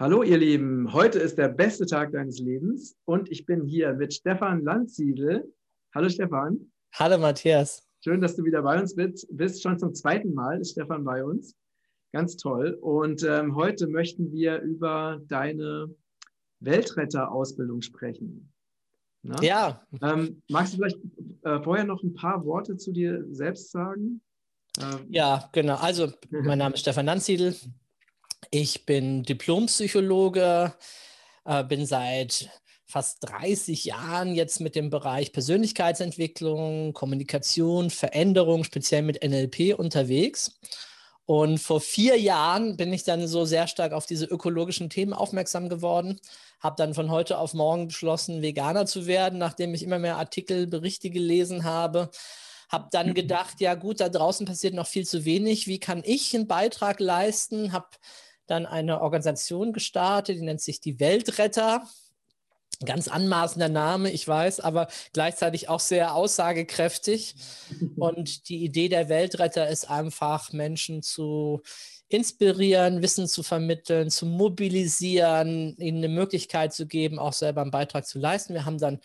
Hallo ihr Lieben, heute ist der beste Tag deines Lebens und ich bin hier mit Stefan Landsiedel. Hallo Stefan. Hallo Matthias. Schön, dass du wieder bei uns bist. Schon zum zweiten Mal ist Stefan bei uns. Ganz toll. Und ähm, heute möchten wir über deine Weltretter-Ausbildung sprechen. Na? Ja. Ähm, magst du vielleicht äh, vorher noch ein paar Worte zu dir selbst sagen? Ähm, ja, genau. Also, mein Name ist Stefan Landsiedel. Ich bin Diplompsychologe, äh, bin seit fast 30 Jahren jetzt mit dem Bereich Persönlichkeitsentwicklung, Kommunikation, Veränderung, speziell mit NLP unterwegs. Und vor vier Jahren bin ich dann so sehr stark auf diese ökologischen Themen aufmerksam geworden, habe dann von heute auf morgen beschlossen, Veganer zu werden, nachdem ich immer mehr Artikel, Berichte gelesen habe. Habe dann gedacht, ja gut, da draußen passiert noch viel zu wenig. Wie kann ich einen Beitrag leisten? Habe dann eine Organisation gestartet, die nennt sich die Weltretter. Ganz anmaßender Name, ich weiß, aber gleichzeitig auch sehr aussagekräftig. Und die Idee der Weltretter ist einfach, Menschen zu inspirieren, Wissen zu vermitteln, zu mobilisieren, ihnen eine Möglichkeit zu geben, auch selber einen Beitrag zu leisten. Wir haben dann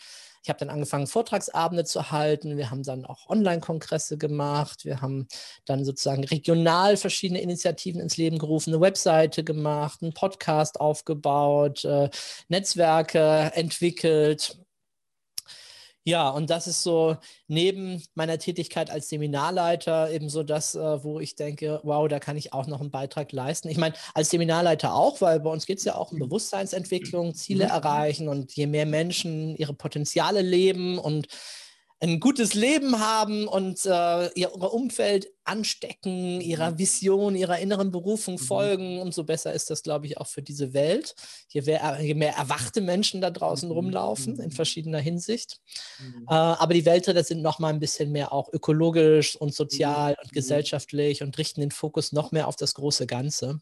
ich habe dann angefangen, Vortragsabende zu halten. Wir haben dann auch Online-Kongresse gemacht. Wir haben dann sozusagen regional verschiedene Initiativen ins Leben gerufen, eine Webseite gemacht, einen Podcast aufgebaut, äh, Netzwerke entwickelt. Ja, und das ist so neben meiner Tätigkeit als Seminarleiter eben so das, äh, wo ich denke, wow, da kann ich auch noch einen Beitrag leisten. Ich meine, als Seminarleiter auch, weil bei uns geht es ja auch um. Bewusstseinsentwicklung, Ziele mhm. erreichen und je mehr Menschen ihre Potenziale leben und ein gutes Leben haben und äh, ihr Umfeld anstecken, ihrer mhm. Vision, ihrer inneren Berufung mhm. folgen, umso besser ist das, glaube ich, auch für diese Welt. Je mehr, je mehr erwachte Menschen da draußen mhm. rumlaufen, in verschiedener Hinsicht. Äh, aber die Weltretter sind noch mal ein bisschen mehr auch ökologisch und sozial und gesellschaftlich und richten den Fokus noch mehr auf das große Ganze.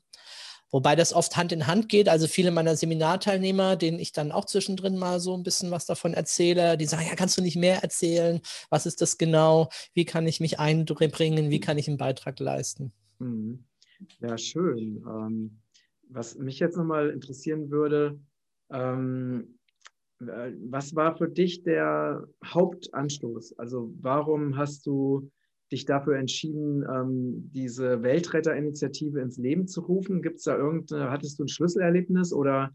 Wobei das oft Hand in Hand geht. Also viele meiner Seminarteilnehmer, denen ich dann auch zwischendrin mal so ein bisschen was davon erzähle, die sagen, ja, kannst du nicht mehr erzählen? Was ist das genau? Wie kann ich mich einbringen? Wie kann ich einen Beitrag leisten? Mhm. Ja, schön. Ähm, was mich jetzt nochmal interessieren würde, ähm, äh, was war für dich der Hauptanstoß? Also warum hast du dich dafür entschieden, ähm, diese Weltretterinitiative ins Leben zu rufen? Gibt es da irgendeine, hattest du ein Schlüsselerlebnis oder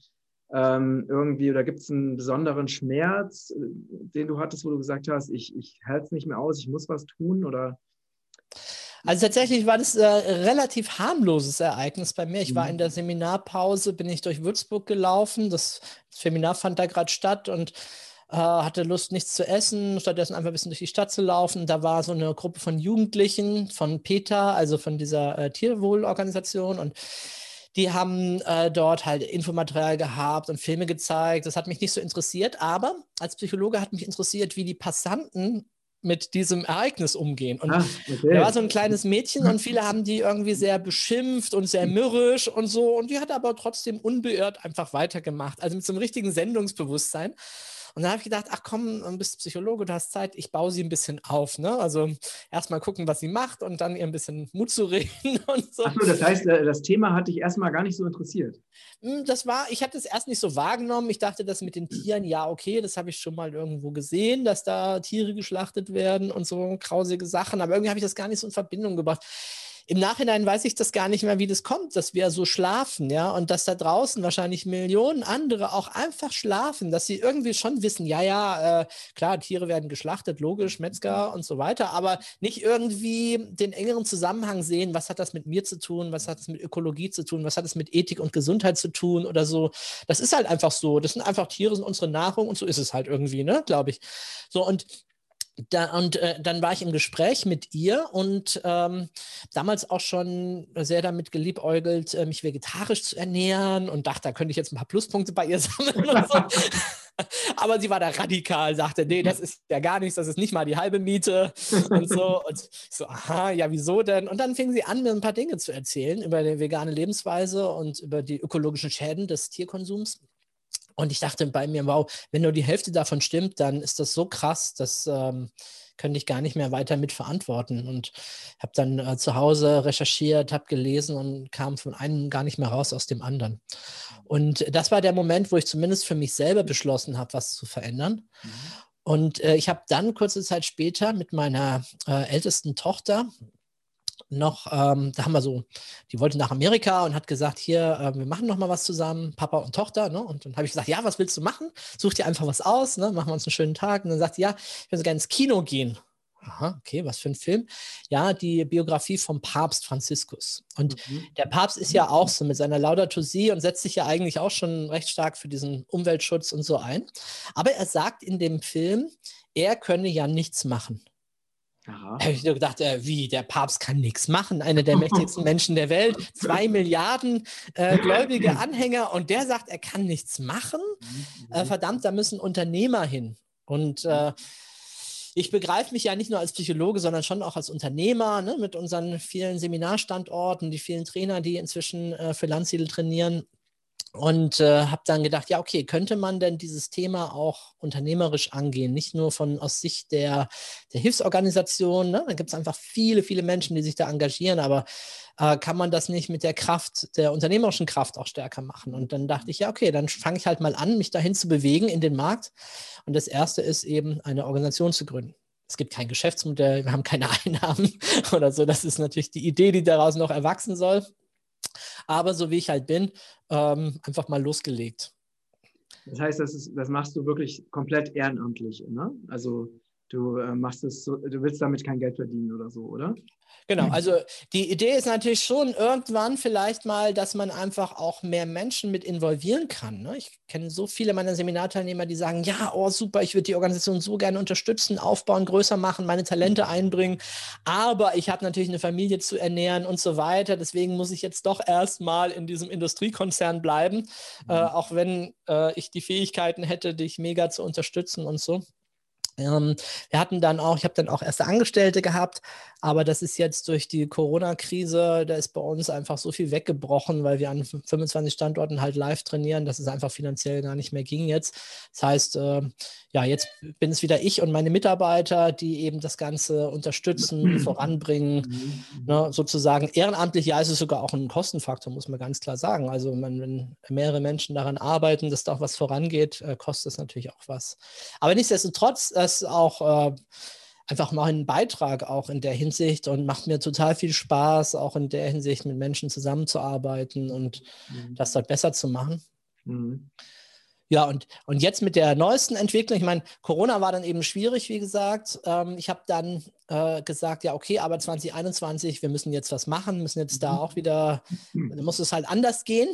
ähm, irgendwie, oder gibt es einen besonderen Schmerz, äh, den du hattest, wo du gesagt hast, ich, ich halte es nicht mehr aus, ich muss was tun oder? Also tatsächlich war das ein äh, relativ harmloses Ereignis bei mir. Ich war mhm. in der Seminarpause, bin ich durch Würzburg gelaufen. Das Seminar fand da gerade statt und äh, hatte Lust, nichts zu essen, stattdessen einfach ein bisschen durch die Stadt zu laufen. Da war so eine Gruppe von Jugendlichen von PETA, also von dieser äh, Tierwohlorganisation und die haben äh, dort halt Infomaterial gehabt und Filme gezeigt. Das hat mich nicht so interessiert, aber als Psychologe hat mich interessiert, wie die Passanten mit diesem Ereignis umgehen. Und ah, okay. da war so ein kleines Mädchen und viele haben die irgendwie sehr beschimpft und sehr mürrisch und so. Und die hat aber trotzdem unbeirrt einfach weitergemacht. Also mit so einem richtigen Sendungsbewusstsein. Und dann habe ich gedacht, ach komm, du bist Psychologe, du hast Zeit, ich baue sie ein bisschen auf. Ne? Also erstmal gucken, was sie macht und dann ihr ein bisschen Mut zu reden und so. Achso, das heißt, äh, das Thema hat dich erstmal gar nicht so interessiert. Hm, das war, ich habe das erst nicht so wahrgenommen. Ich dachte, das mit den Tieren, ja, okay, das habe ich schon mal irgendwo gesehen, dass da Tiere geschlachtet werden und so grausige Sachen. Aber irgendwie habe ich das gar nicht so in Verbindung gebracht im Nachhinein weiß ich das gar nicht mehr, wie das kommt, dass wir so schlafen, ja, und dass da draußen wahrscheinlich Millionen andere auch einfach schlafen, dass sie irgendwie schon wissen, ja, ja, äh, klar, Tiere werden geschlachtet, logisch, Metzger und so weiter, aber nicht irgendwie den engeren Zusammenhang sehen, was hat das mit mir zu tun, was hat es mit Ökologie zu tun, was hat es mit Ethik und Gesundheit zu tun oder so. Das ist halt einfach so. Das sind einfach Tiere, sind unsere Nahrung und so ist es halt irgendwie, ne, glaube ich. So, und da, und äh, dann war ich im Gespräch mit ihr und ähm, damals auch schon sehr damit geliebäugelt, äh, mich vegetarisch zu ernähren und dachte, da könnte ich jetzt ein paar Pluspunkte bei ihr sammeln und so. Aber sie war da radikal, sagte, nee, das ist ja gar nichts, das ist nicht mal die halbe Miete und so. Und ich so, aha, ja, wieso denn? Und dann fing sie an, mir ein paar Dinge zu erzählen über die vegane Lebensweise und über die ökologischen Schäden des Tierkonsums. Und ich dachte bei mir, wow, wenn nur die Hälfte davon stimmt, dann ist das so krass, das ähm, könnte ich gar nicht mehr weiter mit verantworten. Und habe dann äh, zu Hause recherchiert, habe gelesen und kam von einem gar nicht mehr raus aus dem anderen. Und das war der Moment, wo ich zumindest für mich selber beschlossen habe, was zu verändern. Mhm. Und äh, ich habe dann kurze Zeit später mit meiner äh, ältesten Tochter noch, ähm, da haben wir so, die wollte nach Amerika und hat gesagt, hier, äh, wir machen noch mal was zusammen, Papa und Tochter. Ne? Und dann habe ich gesagt, ja, was willst du machen? Such dir einfach was aus, ne? machen wir uns einen schönen Tag. Und dann sagt sie, ja, ich würde gerne ins Kino gehen. Aha, okay, was für ein Film? Ja, die Biografie vom Papst Franziskus. Und mhm. der Papst ist ja auch so mit seiner Laudato Si und setzt sich ja eigentlich auch schon recht stark für diesen Umweltschutz und so ein. Aber er sagt in dem Film, er könne ja nichts machen. Da habe ich nur gedacht, äh, wie, der Papst kann nichts machen, einer der mächtigsten Menschen der Welt, zwei Milliarden äh, gläubige Anhänger und der sagt, er kann nichts machen. Mhm. Äh, verdammt, da müssen Unternehmer hin. Und äh, ich begreife mich ja nicht nur als Psychologe, sondern schon auch als Unternehmer ne, mit unseren vielen Seminarstandorten, die vielen Trainer, die inzwischen äh, für Landsiedel trainieren. Und äh, habe dann gedacht, ja, okay, könnte man denn dieses Thema auch unternehmerisch angehen? Nicht nur von aus Sicht der, der Hilfsorganisation, ne? da gibt es einfach viele, viele Menschen, die sich da engagieren, aber äh, kann man das nicht mit der Kraft, der unternehmerischen Kraft auch stärker machen? Und dann dachte ich, ja, okay, dann fange ich halt mal an, mich dahin zu bewegen in den Markt. Und das erste ist eben, eine Organisation zu gründen. Es gibt kein Geschäftsmodell, wir haben keine Einnahmen oder so. Das ist natürlich die Idee, die daraus noch erwachsen soll. Aber so wie ich halt bin, ähm, einfach mal losgelegt. Das heißt, das, ist, das machst du wirklich komplett ehrenamtlich, ne? Also du äh, machst es so, du willst damit kein Geld verdienen oder so, oder? Genau, also die Idee ist natürlich schon irgendwann vielleicht mal, dass man einfach auch mehr Menschen mit involvieren kann. Ne? Ich kenne so viele meiner Seminarteilnehmer, die sagen, ja, oh super, ich würde die Organisation so gerne unterstützen, aufbauen, größer machen, meine Talente einbringen, aber ich habe natürlich eine Familie zu ernähren und so weiter. Deswegen muss ich jetzt doch erstmal in diesem Industriekonzern bleiben, äh, mhm. äh, auch wenn äh, ich die Fähigkeiten hätte, dich mega zu unterstützen und so. Ähm, wir hatten dann auch, ich habe dann auch erste Angestellte gehabt, aber das ist jetzt durch die Corona-Krise, da ist bei uns einfach so viel weggebrochen, weil wir an 25 Standorten halt live trainieren, dass es einfach finanziell gar nicht mehr ging jetzt. Das heißt, äh, ja, jetzt bin es wieder ich und meine Mitarbeiter, die eben das Ganze unterstützen, voranbringen, mhm. ne, sozusagen ehrenamtlich. Ja, ist es sogar auch ein Kostenfaktor, muss man ganz klar sagen. Also man, wenn mehrere Menschen daran arbeiten, dass da auch was vorangeht, äh, kostet es natürlich auch was. Aber nichtsdestotrotz, äh, das auch äh, einfach mal einen Beitrag auch in der Hinsicht und macht mir total viel Spaß, auch in der Hinsicht mit Menschen zusammenzuarbeiten und mhm. das dort besser zu machen. Mhm. Ja, und, und jetzt mit der neuesten Entwicklung, ich meine, Corona war dann eben schwierig, wie gesagt. Ähm, ich habe dann äh, gesagt, ja, okay, aber 2021, wir müssen jetzt was machen, müssen jetzt da mhm. auch wieder, mhm. da muss es halt anders gehen.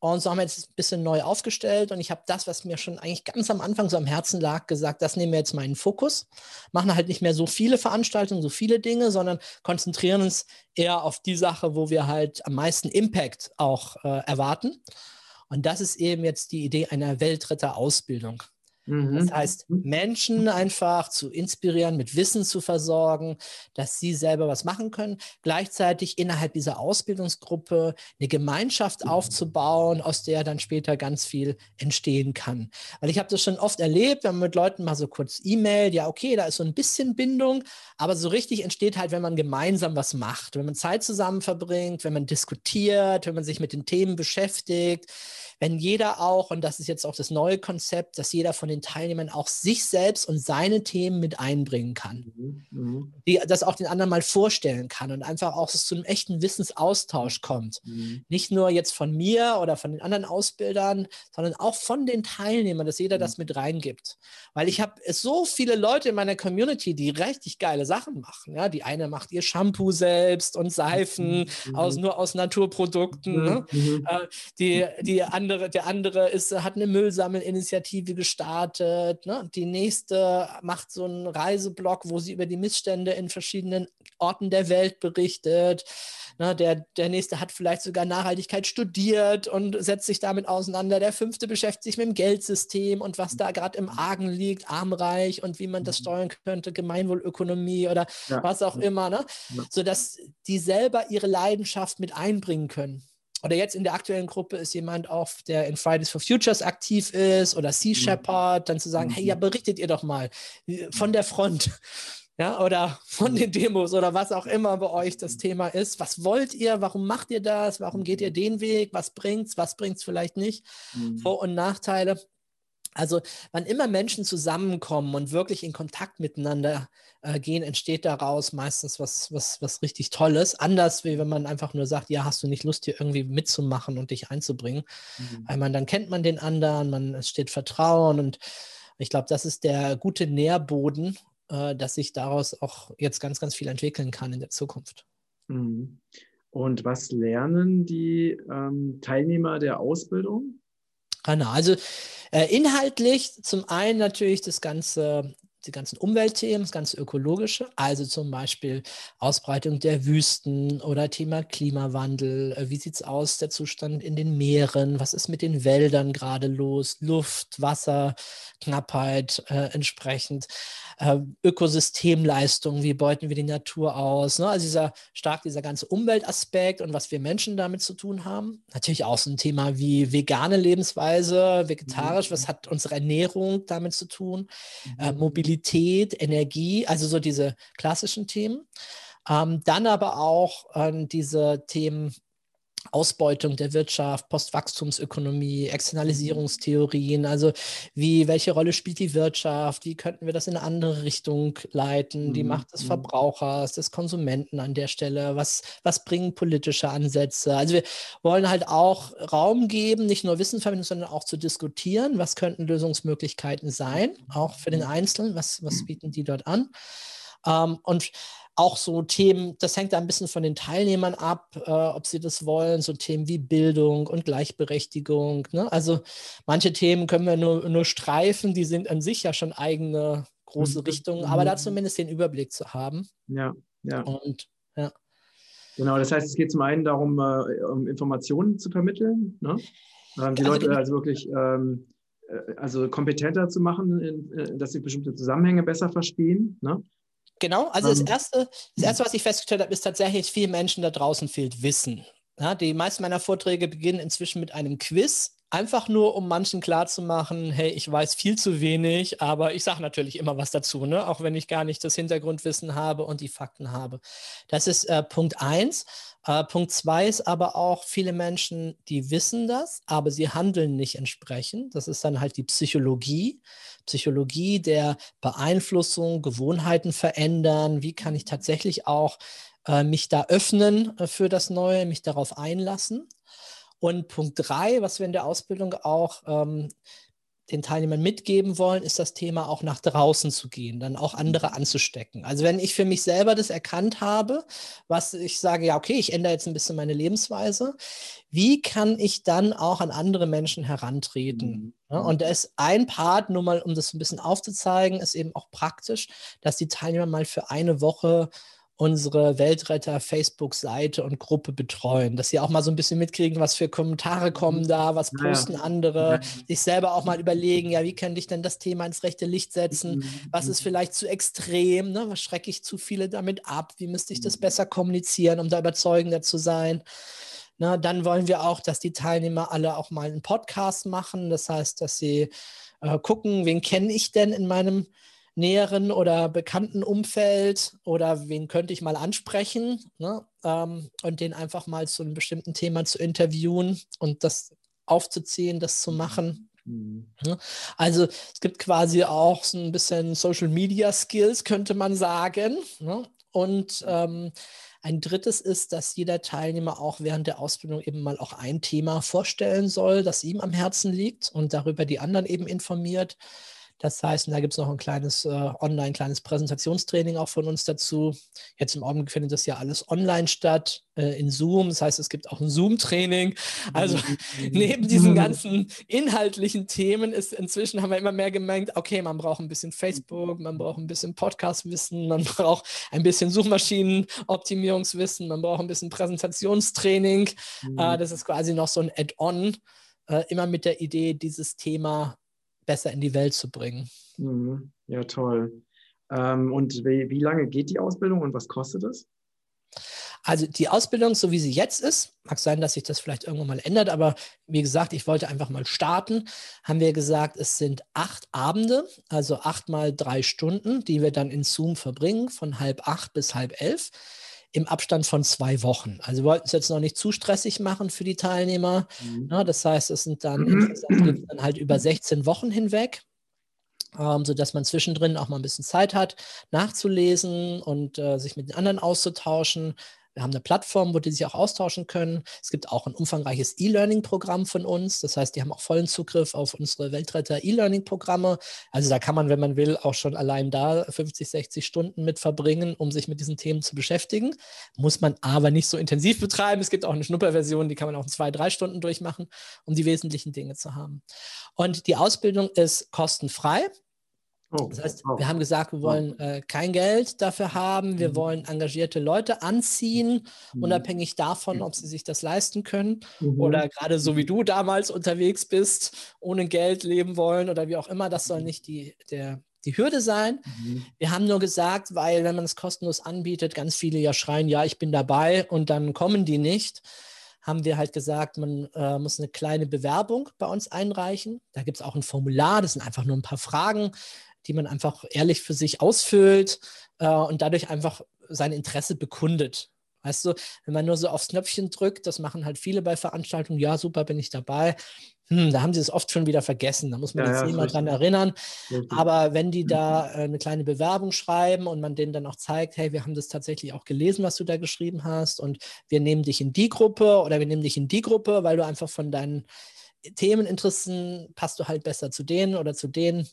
Und so haben wir jetzt ein bisschen neu aufgestellt und ich habe das, was mir schon eigentlich ganz am Anfang so am Herzen lag, gesagt, das nehmen wir jetzt mal in den Fokus. Machen halt nicht mehr so viele Veranstaltungen, so viele Dinge, sondern konzentrieren uns eher auf die Sache, wo wir halt am meisten Impact auch äh, erwarten. Und das ist eben jetzt die Idee einer Weltretter-Ausbildung. Mhm. Das heißt, Menschen einfach zu inspirieren, mit Wissen zu versorgen, dass sie selber was machen können. Gleichzeitig innerhalb dieser Ausbildungsgruppe eine Gemeinschaft mhm. aufzubauen, aus der dann später ganz viel entstehen kann. Weil ich habe das schon oft erlebt, wenn man mit Leuten mal so kurz E-Mail, ja, okay, da ist so ein bisschen Bindung, aber so richtig entsteht halt, wenn man gemeinsam was macht, wenn man Zeit zusammen verbringt, wenn man diskutiert, wenn man sich mit den Themen beschäftigt wenn jeder auch, und das ist jetzt auch das neue Konzept, dass jeder von den Teilnehmern auch sich selbst und seine Themen mit einbringen kann, mhm. mhm. die das auch den anderen mal vorstellen kann und einfach auch zu einem echten Wissensaustausch kommt. Mhm. Nicht nur jetzt von mir oder von den anderen Ausbildern, sondern auch von den Teilnehmern, dass jeder mhm. das mit reingibt. Weil ich habe so viele Leute in meiner Community, die richtig geile Sachen machen. Ja, die eine macht ihr Shampoo selbst und Seifen mhm. aus, nur aus Naturprodukten. Ne? Äh, die, die andere andere, der andere ist, hat eine Müllsammelinitiative gestartet. Ne? Die nächste macht so einen Reiseblog, wo sie über die Missstände in verschiedenen Orten der Welt berichtet. Ne? Der, der nächste hat vielleicht sogar Nachhaltigkeit studiert und setzt sich damit auseinander. Der fünfte beschäftigt sich mit dem Geldsystem und was da gerade im Argen liegt, armreich und wie man das steuern könnte, Gemeinwohlökonomie oder ja. was auch immer. Ne? Ja. Sodass die selber ihre Leidenschaft mit einbringen können oder jetzt in der aktuellen Gruppe ist jemand auch, der in Fridays for Futures aktiv ist oder Sea mhm. Shepherd, dann zu sagen, hey, ja, mhm. berichtet ihr doch mal äh, von der Front. ja, oder von den Demos oder was auch immer bei euch das Thema ist. Was wollt ihr? Warum macht ihr das? Warum geht ihr den Weg? Was bringt's? Was bringt's vielleicht nicht? Mhm. Vor- und Nachteile. Also, wann immer Menschen zusammenkommen und wirklich in Kontakt miteinander äh, gehen, entsteht daraus meistens was, was, was richtig Tolles. Anders, wie wenn man einfach nur sagt, ja, hast du nicht Lust, hier irgendwie mitzumachen und dich einzubringen. Mhm. Weil man dann kennt man den anderen, man, es steht Vertrauen und ich glaube, das ist der gute Nährboden, äh, dass sich daraus auch jetzt ganz, ganz viel entwickeln kann in der Zukunft. Mhm. Und was lernen die ähm, Teilnehmer der Ausbildung? Genau, also äh, inhaltlich zum einen natürlich das ganze die ganzen Umweltthemen, das ganze Ökologische, also zum Beispiel Ausbreitung der Wüsten oder Thema Klimawandel. Äh, wie sieht es aus, der Zustand in den Meeren? Was ist mit den Wäldern gerade los? Luft, Wasser, Knappheit äh, entsprechend. Äh, Ökosystemleistung, wie beuten wir die Natur aus? Ne? Also dieser stark dieser ganze Umweltaspekt und was wir Menschen damit zu tun haben. Natürlich auch so ein Thema wie vegane Lebensweise, vegetarisch, mhm. was hat unsere Ernährung damit zu tun? Äh, mhm. Mobilität, Energie, also so diese klassischen Themen. Ähm, dann aber auch äh, diese Themen Ausbeutung der Wirtschaft, Postwachstumsökonomie, Externalisierungstheorien, also wie, welche Rolle spielt die Wirtschaft, wie könnten wir das in eine andere Richtung leiten, die mhm. Macht des mhm. Verbrauchers, des Konsumenten an der Stelle, was, was bringen politische Ansätze. Also wir wollen halt auch Raum geben, nicht nur Wissen vermitteln, sondern auch zu diskutieren, was könnten Lösungsmöglichkeiten sein, auch für den Einzelnen, was, was bieten die dort an. Ähm, und auch so Themen, das hängt da ein bisschen von den Teilnehmern ab, äh, ob sie das wollen, so Themen wie Bildung und Gleichberechtigung. Ne? Also manche Themen können wir nur, nur streifen, die sind an sich ja schon eigene große mhm. Richtungen, aber da mhm. zumindest den Überblick zu haben. Ja, ja. Und ja. Genau, das heißt, es geht zum einen darum, äh, um Informationen zu vermitteln, ne? ähm, die also, Leute also wirklich ähm, äh, also kompetenter zu machen, in, äh, dass sie bestimmte Zusammenhänge besser verstehen. Ne? Genau, also das, ähm, erste, das Erste, was ich festgestellt habe, ist tatsächlich, vielen Menschen da draußen fehlt Wissen. Ja, die meisten meiner Vorträge beginnen inzwischen mit einem Quiz, einfach nur, um manchen klarzumachen, hey, ich weiß viel zu wenig, aber ich sage natürlich immer was dazu, ne? auch wenn ich gar nicht das Hintergrundwissen habe und die Fakten habe. Das ist äh, Punkt eins. Äh, Punkt zwei ist aber auch, viele Menschen, die wissen das, aber sie handeln nicht entsprechend. Das ist dann halt die Psychologie. Psychologie der Beeinflussung, Gewohnheiten verändern. Wie kann ich tatsächlich auch äh, mich da öffnen äh, für das Neue, mich darauf einlassen? Und Punkt drei, was wir in der Ausbildung auch ähm, den Teilnehmern mitgeben wollen, ist das Thema auch nach draußen zu gehen, dann auch andere mhm. anzustecken. Also wenn ich für mich selber das erkannt habe, was ich sage, ja, okay, ich ändere jetzt ein bisschen meine Lebensweise, wie kann ich dann auch an andere Menschen herantreten? Mhm. Und da ist ein Part, nur mal um das ein bisschen aufzuzeigen, ist eben auch praktisch, dass die Teilnehmer mal für eine Woche unsere Weltretter Facebook-Seite und Gruppe betreuen, dass sie auch mal so ein bisschen mitkriegen, was für Kommentare kommen da, was posten ja. andere, sich selber auch mal überlegen, ja, wie könnte ich denn das Thema ins rechte Licht setzen, mhm. was ist vielleicht zu extrem, ne? was schrecke ich zu viele damit ab, wie müsste ich das mhm. besser kommunizieren, um da überzeugender zu sein. Na, dann wollen wir auch, dass die Teilnehmer alle auch mal einen Podcast machen, das heißt, dass sie äh, gucken, wen kenne ich denn in meinem näheren oder bekannten Umfeld oder wen könnte ich mal ansprechen ne? ähm, und den einfach mal zu einem bestimmten Thema zu interviewen und das aufzuziehen, das zu machen. Mhm. Ne? Also es gibt quasi auch so ein bisschen Social Media Skills, könnte man sagen. Ne? Und ähm, ein drittes ist, dass jeder Teilnehmer auch während der Ausbildung eben mal auch ein Thema vorstellen soll, das ihm am Herzen liegt und darüber die anderen eben informiert. Das heißt, da gibt es noch ein kleines äh, online, kleines Präsentationstraining auch von uns dazu. Jetzt im Augenblick findet das ja alles online statt, äh, in Zoom. Das heißt, es gibt auch ein Zoom-Training. Also neben diesen ganzen inhaltlichen Themen ist inzwischen haben wir immer mehr gemerkt, okay, man braucht ein bisschen Facebook, man braucht ein bisschen Podcast-Wissen, man braucht ein bisschen Suchmaschinen-Optimierungswissen, man braucht ein bisschen Präsentationstraining. Mhm. Äh, das ist quasi noch so ein Add-on, äh, immer mit der Idee, dieses Thema besser in die Welt zu bringen. Mhm. Ja, toll. Ähm, und wie, wie lange geht die Ausbildung und was kostet es? Also die Ausbildung, so wie sie jetzt ist, mag sein, dass sich das vielleicht irgendwann mal ändert, aber wie gesagt, ich wollte einfach mal starten. Haben wir gesagt, es sind acht Abende, also acht mal drei Stunden, die wir dann in Zoom verbringen, von halb acht bis halb elf im Abstand von zwei Wochen. Also wir wollten es jetzt noch nicht zu stressig machen für die Teilnehmer. Mhm. Ja, das heißt, es sind dann, insgesamt dann halt über 16 Wochen hinweg ähm, sodass man zwischendrin auch mal ein bisschen Zeit hat, nachzulesen und äh, sich mit den anderen auszutauschen. Wir haben eine Plattform, wo die sich auch austauschen können. Es gibt auch ein umfangreiches E-Learning-Programm von uns. Das heißt, die haben auch vollen Zugriff auf unsere Weltretter E-Learning-Programme. Also da kann man, wenn man will, auch schon allein da 50, 60 Stunden mit verbringen, um sich mit diesen Themen zu beschäftigen. Muss man aber nicht so intensiv betreiben. Es gibt auch eine Schnupperversion, die kann man auch in zwei, drei Stunden durchmachen, um die wesentlichen Dinge zu haben. Und die Ausbildung ist kostenfrei. Oh, das heißt, oh. wir haben gesagt, wir wollen äh, kein Geld dafür haben, wir mhm. wollen engagierte Leute anziehen, mhm. unabhängig davon, ob sie sich das leisten können mhm. oder gerade so wie du damals unterwegs bist, ohne Geld leben wollen oder wie auch immer. Das soll mhm. nicht die, der, die Hürde sein. Mhm. Wir haben nur gesagt, weil wenn man es kostenlos anbietet, ganz viele ja schreien, ja, ich bin dabei und dann kommen die nicht haben wir halt gesagt, man äh, muss eine kleine Bewerbung bei uns einreichen. Da gibt es auch ein Formular, das sind einfach nur ein paar Fragen die man einfach ehrlich für sich ausfüllt äh, und dadurch einfach sein Interesse bekundet. Weißt du, wenn man nur so aufs Knöpfchen drückt, das machen halt viele bei Veranstaltungen, ja, super, bin ich dabei. Hm, da haben sie es oft schon wieder vergessen. Da muss man ja, jetzt ja, niemand dran erinnern. Richtig. Aber wenn die da äh, eine kleine Bewerbung schreiben und man denen dann auch zeigt, hey, wir haben das tatsächlich auch gelesen, was du da geschrieben hast, und wir nehmen dich in die Gruppe oder wir nehmen dich in die Gruppe, weil du einfach von deinen Themeninteressen passt du halt besser zu denen oder zu denen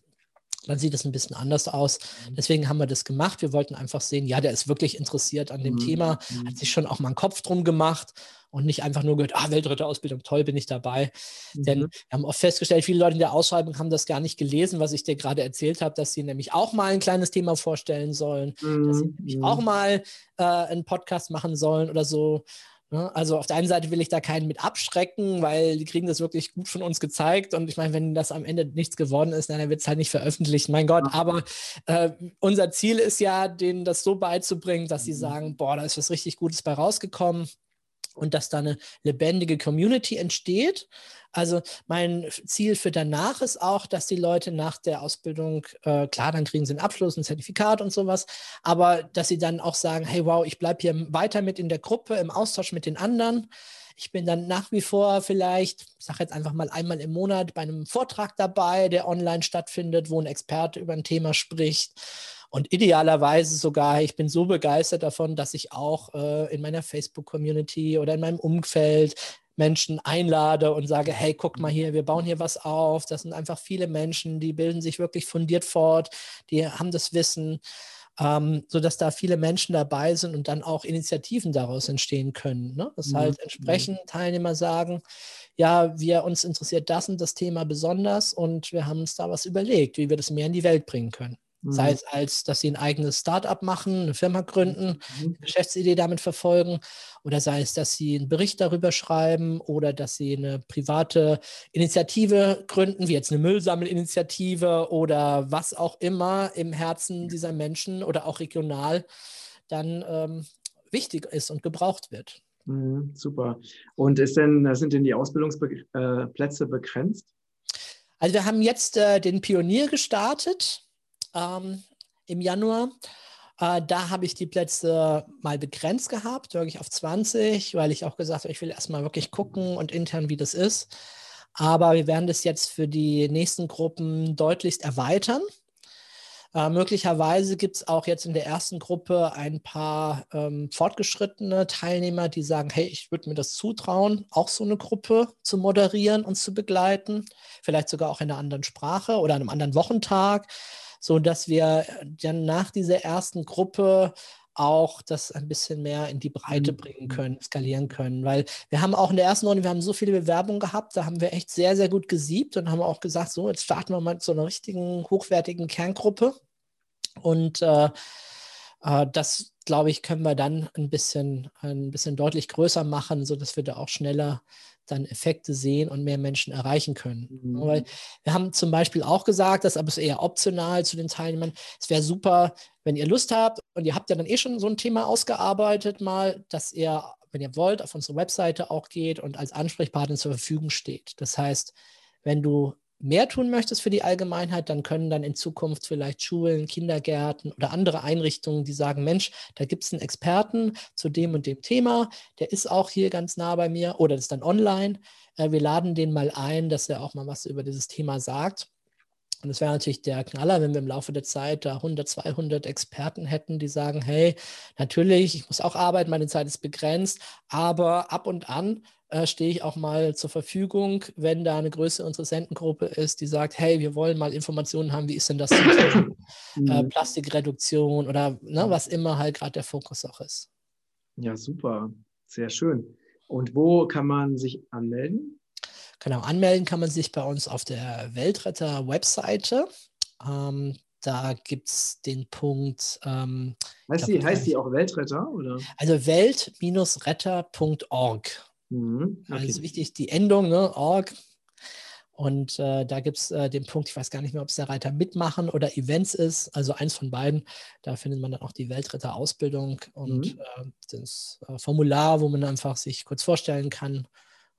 dann sieht es ein bisschen anders aus. Mhm. Deswegen haben wir das gemacht. Wir wollten einfach sehen, ja, der ist wirklich interessiert an dem mhm. Thema, hat mhm. sich schon auch mal einen Kopf drum gemacht und nicht einfach nur gehört, ah, Weltretterausbildung, toll, bin ich dabei. Mhm. Denn wir haben oft festgestellt, viele Leute in der Ausschreibung haben das gar nicht gelesen, was ich dir gerade erzählt habe, dass sie nämlich auch mal ein kleines Thema vorstellen sollen, mhm. dass sie nämlich auch mal äh, einen Podcast machen sollen oder so. Ne? Also auf der einen Seite will ich da keinen mit abschrecken, weil die kriegen das wirklich gut von uns gezeigt. Und ich meine, wenn das am Ende nichts geworden ist, dann wird es halt nicht veröffentlicht. Mein Gott, aber äh, unser Ziel ist ja, denen das so beizubringen, dass sie mhm. sagen, boah, da ist was richtig Gutes bei rausgekommen und dass da eine lebendige Community entsteht. Also mein Ziel für danach ist auch, dass die Leute nach der Ausbildung, äh, klar, dann kriegen sie einen Abschluss, ein Zertifikat und sowas, aber dass sie dann auch sagen, hey, wow, ich bleibe hier weiter mit in der Gruppe, im Austausch mit den anderen. Ich bin dann nach wie vor vielleicht, ich sage jetzt einfach mal einmal im Monat bei einem Vortrag dabei, der online stattfindet, wo ein Experte über ein Thema spricht und idealerweise sogar, ich bin so begeistert davon, dass ich auch äh, in meiner Facebook-Community oder in meinem Umfeld Menschen einlade und sage, hey, guck mal hier, wir bauen hier was auf. Das sind einfach viele Menschen, die bilden sich wirklich fundiert fort, die haben das Wissen, ähm, sodass da viele Menschen dabei sind und dann auch Initiativen daraus entstehen können. Ne? Das mhm. halt entsprechend Teilnehmer sagen, ja, wir uns interessiert das und das Thema besonders und wir haben uns da was überlegt, wie wir das mehr in die Welt bringen können. Sei mhm. es als, dass sie ein eigenes Startup machen, eine Firma gründen, mhm. eine Geschäftsidee damit verfolgen, oder sei es, dass sie einen Bericht darüber schreiben oder dass sie eine private Initiative gründen, wie jetzt eine Müllsammelinitiative oder was auch immer im Herzen dieser Menschen oder auch regional dann ähm, wichtig ist und gebraucht wird. Mhm, super. Und ist denn, sind denn die Ausbildungsplätze äh, begrenzt? Also wir haben jetzt äh, den Pionier gestartet ähm, im Januar. Äh, da habe ich die Plätze mal begrenzt gehabt, wirklich auf 20, weil ich auch gesagt habe, ich will erstmal wirklich gucken und intern, wie das ist. Aber wir werden das jetzt für die nächsten Gruppen deutlichst erweitern. Äh, möglicherweise gibt es auch jetzt in der ersten Gruppe ein paar ähm, fortgeschrittene Teilnehmer, die sagen, hey, ich würde mir das zutrauen, auch so eine Gruppe zu moderieren und zu begleiten, vielleicht sogar auch in einer anderen Sprache oder einem anderen Wochentag so dass wir dann nach dieser ersten Gruppe auch das ein bisschen mehr in die Breite mhm. bringen können, skalieren können. Weil wir haben auch in der ersten Runde, wir haben so viele Bewerbungen gehabt, da haben wir echt sehr, sehr gut gesiebt und haben auch gesagt, so, jetzt starten wir mal mit so einer richtigen, hochwertigen Kerngruppe. Und äh, äh, das, glaube ich, können wir dann ein bisschen, ein bisschen deutlich größer machen, sodass wir da auch schneller dann Effekte sehen und mehr Menschen erreichen können. Mhm. Weil wir haben zum Beispiel auch gesagt, das aber ist eher optional zu den Teilnehmern, es wäre super, wenn ihr Lust habt und ihr habt ja dann eh schon so ein Thema ausgearbeitet, mal, dass ihr, wenn ihr wollt, auf unsere Webseite auch geht und als Ansprechpartner zur Verfügung steht. Das heißt, wenn du mehr tun möchtest für die Allgemeinheit, dann können dann in Zukunft vielleicht Schulen, Kindergärten oder andere Einrichtungen, die sagen, Mensch, da gibt es einen Experten zu dem und dem Thema, der ist auch hier ganz nah bei mir oder ist dann online. Äh, wir laden den mal ein, dass er auch mal was über dieses Thema sagt. Und es wäre natürlich der Knaller, wenn wir im Laufe der Zeit da 100, 200 Experten hätten, die sagen, hey, natürlich, ich muss auch arbeiten, meine Zeit ist begrenzt, aber ab und an äh, stehe ich auch mal zur Verfügung, wenn da eine größere Interessentengruppe ist, die sagt, hey, wir wollen mal Informationen haben, wie ist denn das äh, mhm. Plastikreduktion oder ne, was immer halt gerade der Fokus auch ist. Ja, super, sehr schön. Und wo kann man sich anmelden? Genau, anmelden kann man sich bei uns auf der Weltretter-Webseite. Ähm, da gibt es den Punkt. Ähm, heißt, glaub, die, heißt die auch Weltretter? Oder? Also welt-retter.org. Mhm, okay. Also wichtig, die Endung, ne, org. Und äh, da gibt es äh, den Punkt, ich weiß gar nicht mehr, ob es der Reiter mitmachen oder Events ist, also eins von beiden. Da findet man dann auch die Weltretter-Ausbildung und mhm. äh, das äh, Formular, wo man einfach sich kurz vorstellen kann,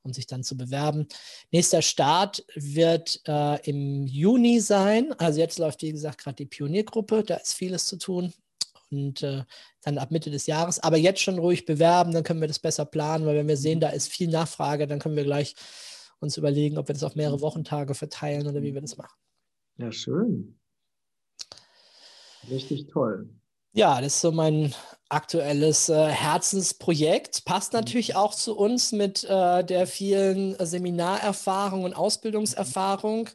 um sich dann zu bewerben. Nächster Start wird äh, im Juni sein. Also jetzt läuft, wie gesagt, gerade die Pioniergruppe, da ist vieles zu tun und äh, dann ab Mitte des Jahres. Aber jetzt schon ruhig bewerben, dann können wir das besser planen, weil wenn wir sehen, da ist viel Nachfrage, dann können wir gleich uns überlegen, ob wir das auf mehrere Wochentage verteilen oder wie wir das machen. Ja, schön. Richtig toll. Ja, das ist so mein aktuelles äh, Herzensprojekt. Passt natürlich auch zu uns mit äh, der vielen Seminarerfahrung und Ausbildungserfahrung.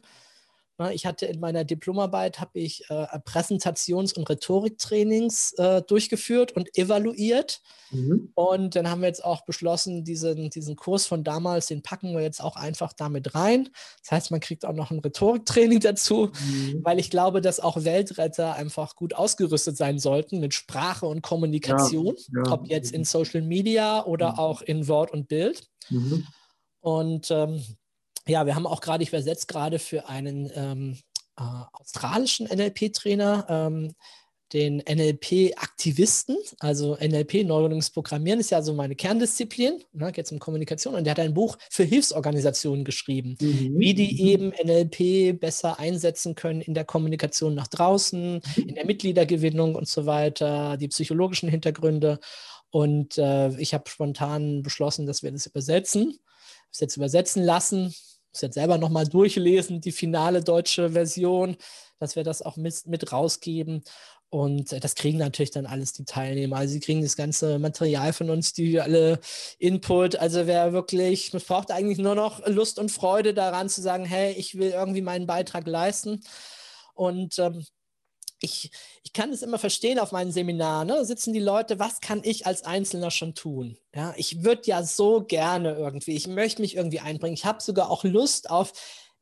Ich hatte in meiner Diplomarbeit habe ich äh, Präsentations- und Rhetoriktrainings äh, durchgeführt und evaluiert. Mhm. Und dann haben wir jetzt auch beschlossen, diesen, diesen Kurs von damals, den packen wir jetzt auch einfach damit rein. Das heißt, man kriegt auch noch ein Rhetoriktraining dazu, mhm. weil ich glaube, dass auch Weltretter einfach gut ausgerüstet sein sollten mit Sprache und Kommunikation, ja, ja. ob jetzt in Social Media oder mhm. auch in Wort und Bild. Mhm. Und ähm, ja, wir haben auch gerade, ich übersetze gerade für einen ähm, äh, australischen NLP-Trainer, ähm, den NLP-Aktivisten, also NLP, Neuronales Programmieren, ist ja so meine Kerndisziplin, ne, geht es um Kommunikation, und der hat ein Buch für Hilfsorganisationen geschrieben, mhm. wie die eben NLP besser einsetzen können in der Kommunikation nach draußen, in der Mitgliedergewinnung und so weiter, die psychologischen Hintergründe. Und äh, ich habe spontan beschlossen, dass wir das übersetzen, das jetzt übersetzen lassen muss jetzt selber nochmal durchlesen, die finale deutsche Version, dass wir das auch mit, mit rausgeben. Und äh, das kriegen natürlich dann alles die Teilnehmer. Also sie kriegen das ganze Material von uns, die alle Input. Also wer wirklich, es braucht eigentlich nur noch Lust und Freude daran zu sagen, hey, ich will irgendwie meinen Beitrag leisten. Und ähm, ich, ich kann es immer verstehen auf meinen Seminaren, ne? da sitzen die Leute, was kann ich als Einzelner schon tun? Ja, ich würde ja so gerne irgendwie, ich möchte mich irgendwie einbringen. Ich habe sogar auch Lust auf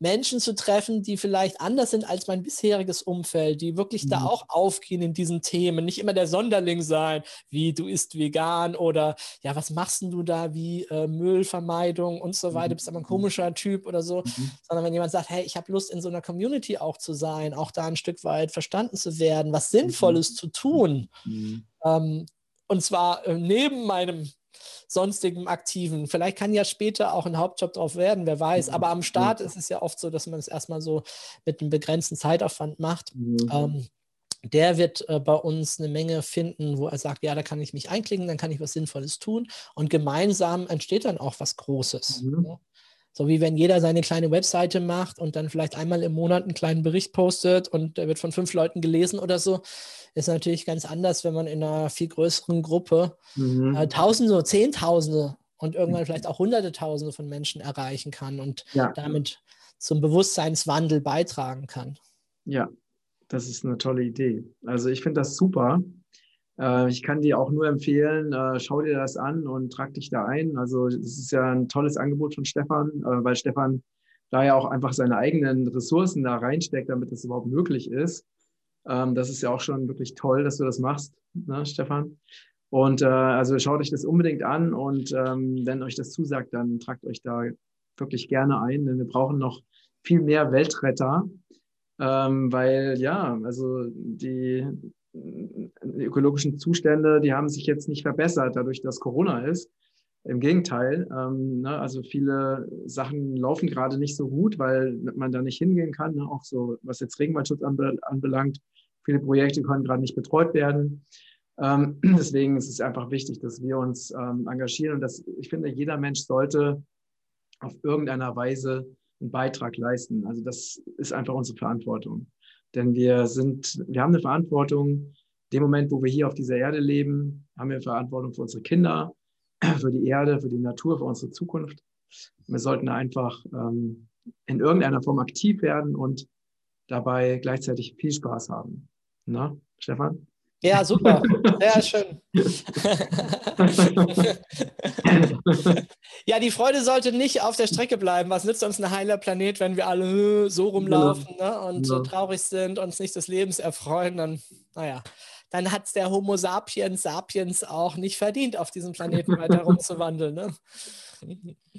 Menschen zu treffen, die vielleicht anders sind als mein bisheriges Umfeld, die wirklich mhm. da auch aufgehen in diesen Themen, nicht immer der Sonderling sein, wie du isst vegan oder ja, was machst du da, wie äh, Müllvermeidung und so weiter, mhm. bist aber ein komischer Typ oder so, mhm. sondern wenn jemand sagt, hey, ich habe Lust in so einer Community auch zu sein, auch da ein Stück weit verstanden zu werden, was mhm. Sinnvolles zu tun. Mhm. Ähm, und zwar äh, neben meinem sonstigem Aktiven. Vielleicht kann ja später auch ein Hauptjob drauf werden, wer weiß. Aber am Start ist es ja oft so, dass man es erstmal so mit einem begrenzten Zeitaufwand macht. Mhm. Ähm, der wird äh, bei uns eine Menge finden, wo er sagt, ja, da kann ich mich einklicken, dann kann ich was Sinnvolles tun. Und gemeinsam entsteht dann auch was Großes. Mhm. Ja. So wie wenn jeder seine kleine Webseite macht und dann vielleicht einmal im Monat einen kleinen Bericht postet und der wird von fünf Leuten gelesen oder so, ist natürlich ganz anders, wenn man in einer viel größeren Gruppe mhm. äh, Tausende, Zehntausende und irgendwann vielleicht auch Hunderte Tausende von Menschen erreichen kann und ja. damit zum Bewusstseinswandel beitragen kann. Ja, das ist eine tolle Idee. Also ich finde das super. Äh, ich kann dir auch nur empfehlen, äh, schau dir das an und trag dich da ein. Also es ist ja ein tolles Angebot von Stefan, äh, weil Stefan da ja auch einfach seine eigenen Ressourcen da reinsteckt, damit das überhaupt möglich ist. Ähm, das ist ja auch schon wirklich toll, dass du das machst, ne, Stefan. Und also schaut euch das unbedingt an und ähm, wenn euch das zusagt, dann tragt euch da wirklich gerne ein, denn wir brauchen noch viel mehr Weltretter, ähm, weil ja, also die, die ökologischen Zustände, die haben sich jetzt nicht verbessert, dadurch, dass Corona ist. Im Gegenteil, ähm, ne, also viele Sachen laufen gerade nicht so gut, weil man da nicht hingehen kann, ne, auch so was jetzt Regenwaldschutz anbe anbelangt. Viele Projekte können gerade nicht betreut werden. Ähm, deswegen ist es einfach wichtig, dass wir uns ähm, engagieren und dass ich finde, jeder Mensch sollte auf irgendeiner Weise einen Beitrag leisten. Also das ist einfach unsere Verantwortung. Denn wir sind, wir haben eine Verantwortung, dem Moment, wo wir hier auf dieser Erde leben, haben wir Verantwortung für unsere Kinder, für die Erde, für die Natur, für unsere Zukunft. Wir sollten einfach ähm, in irgendeiner Form aktiv werden und dabei gleichzeitig viel Spaß haben. Na, Stefan? Ja, super. Sehr schön. ja, die Freude sollte nicht auf der Strecke bleiben. Was nützt uns ein heiler Planet, wenn wir alle so rumlaufen ne, und ja. traurig sind, uns nicht des Lebens erfreuen? Dann, naja, dann hat es der Homo sapiens sapiens auch nicht verdient, auf diesem Planeten weiter rumzuwandeln. Ne?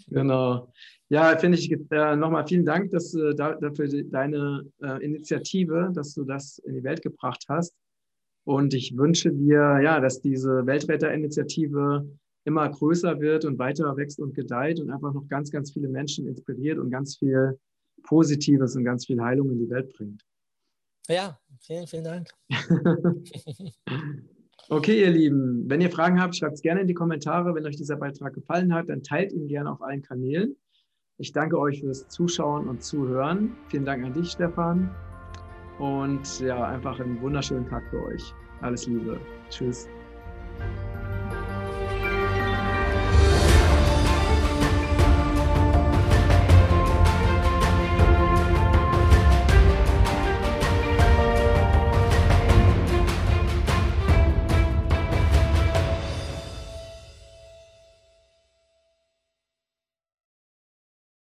Genau. Ja, finde ich äh, nochmal vielen Dank dass, äh, dafür deine äh, Initiative, dass du das in die Welt gebracht hast. Und ich wünsche dir, ja, dass diese Weltretterinitiative immer größer wird und weiter wächst und gedeiht und einfach noch ganz, ganz viele Menschen inspiriert und ganz viel Positives und ganz viel Heilung in die Welt bringt. Ja, vielen, vielen Dank. okay, ihr Lieben, wenn ihr Fragen habt, schreibt es gerne in die Kommentare. Wenn euch dieser Beitrag gefallen hat, dann teilt ihn gerne auf allen Kanälen. Ich danke euch fürs Zuschauen und Zuhören. Vielen Dank an dich, Stefan. Und ja, einfach einen wunderschönen Tag für euch. Alles Liebe. Tschüss.